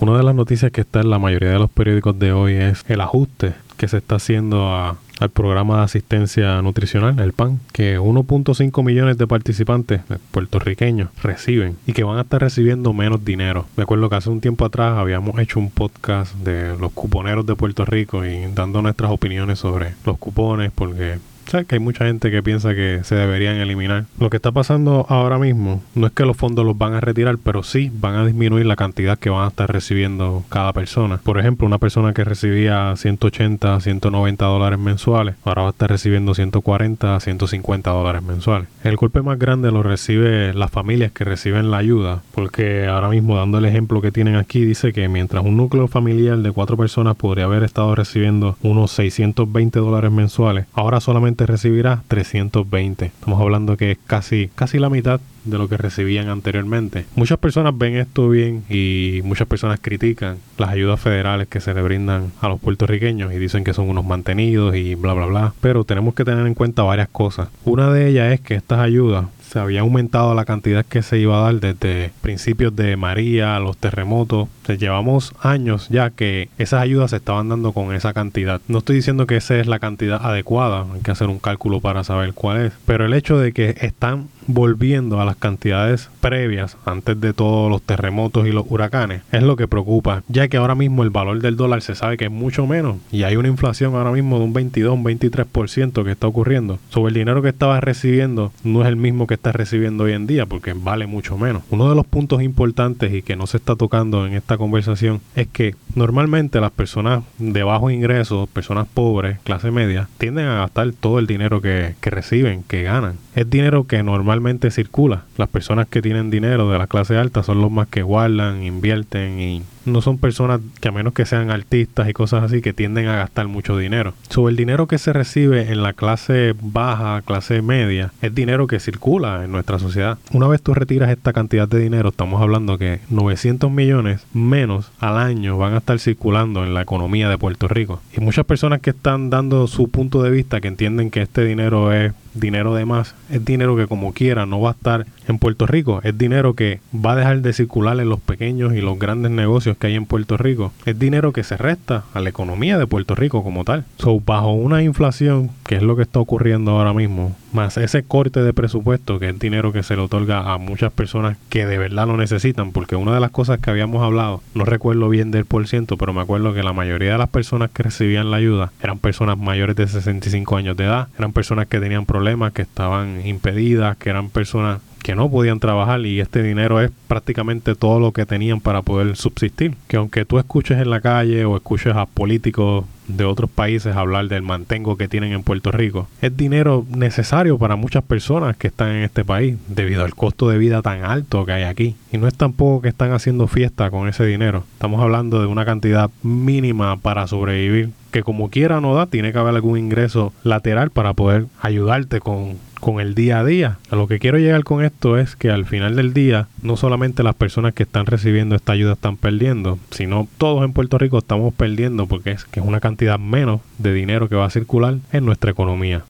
Una de las noticias que está en la mayoría de los periódicos de hoy es el ajuste que se está haciendo al programa de asistencia nutricional, el PAN, que 1.5 millones de participantes puertorriqueños reciben y que van a estar recibiendo menos dinero. De acuerdo que hace un tiempo atrás habíamos hecho un podcast de los cuponeros de Puerto Rico y dando nuestras opiniones sobre los cupones, porque que hay mucha gente que piensa que se deberían eliminar. Lo que está pasando ahora mismo no es que los fondos los van a retirar, pero sí van a disminuir la cantidad que van a estar recibiendo cada persona. Por ejemplo, una persona que recibía 180, 190 dólares mensuales, ahora va a estar recibiendo 140, 150 dólares mensuales. El golpe más grande lo recibe las familias que reciben la ayuda, porque ahora mismo dando el ejemplo que tienen aquí, dice que mientras un núcleo familiar de cuatro personas podría haber estado recibiendo unos 620 dólares mensuales, ahora solamente recibirá 320. Estamos hablando que es casi, casi la mitad de lo que recibían anteriormente. Muchas personas ven esto bien y muchas personas critican las ayudas federales que se le brindan a los puertorriqueños y dicen que son unos mantenidos y bla bla bla. Pero tenemos que tener en cuenta varias cosas. Una de ellas es que estas ayudas se había aumentado la cantidad que se iba a dar desde principios de María, los terremotos. llevamos años ya que esas ayudas se estaban dando con esa cantidad. No estoy diciendo que esa es la cantidad adecuada, hay que hacer un cálculo para saber cuál es, pero el hecho de que están volviendo a las cantidades previas antes de todos los terremotos y los huracanes es lo que preocupa, ya que ahora mismo el valor del dólar se sabe que es mucho menos y hay una inflación ahora mismo de un 22, un 23% que está ocurriendo. Sobre el dinero que estaba recibiendo no es el mismo que está recibiendo hoy en día porque vale mucho menos. Uno de los puntos importantes y que no se está tocando en esta conversación es que normalmente las personas de bajos ingresos, personas pobres, clase media, tienden a gastar todo el dinero que, que reciben, que ganan. Es dinero que normalmente circula. Las personas que tienen dinero de la clase alta son los más que guardan, invierten y no son personas que a menos que sean artistas y cosas así que tienden a gastar mucho dinero. Sobre el dinero que se recibe en la clase baja, clase media, es dinero que circula en nuestra sociedad. Una vez tú retiras esta cantidad de dinero, estamos hablando que 900 millones menos al año van a estar circulando en la economía de Puerto Rico. Y muchas personas que están dando su punto de vista, que entienden que este dinero es dinero de más, es dinero que como quiera no va a estar en Puerto Rico, es dinero que va a dejar de circular en los pequeños y los grandes que hay en Puerto Rico, es dinero que se resta a la economía de Puerto Rico como tal. So, bajo una inflación, que es lo que está ocurriendo ahora mismo, más ese corte de presupuesto, que es dinero que se le otorga a muchas personas que de verdad lo necesitan, porque una de las cosas que habíamos hablado, no recuerdo bien del por ciento, pero me acuerdo que la mayoría de las personas que recibían la ayuda eran personas mayores de 65 años de edad, eran personas que tenían problemas, que estaban impedidas, que eran personas que no podían trabajar y este dinero es prácticamente todo lo que tenían para poder subsistir. Que aunque tú escuches en la calle o escuches a políticos de otros países hablar del mantengo que tienen en Puerto Rico, es dinero necesario para muchas personas que están en este país debido al costo de vida tan alto que hay aquí. Y no es tampoco que están haciendo fiesta con ese dinero. Estamos hablando de una cantidad mínima para sobrevivir que como quiera no da, tiene que haber algún ingreso lateral para poder ayudarte con con el día a día. A lo que quiero llegar con esto es que al final del día, no solamente las personas que están recibiendo esta ayuda están perdiendo, sino todos en Puerto Rico estamos perdiendo porque es que es una cantidad menos de dinero que va a circular en nuestra economía.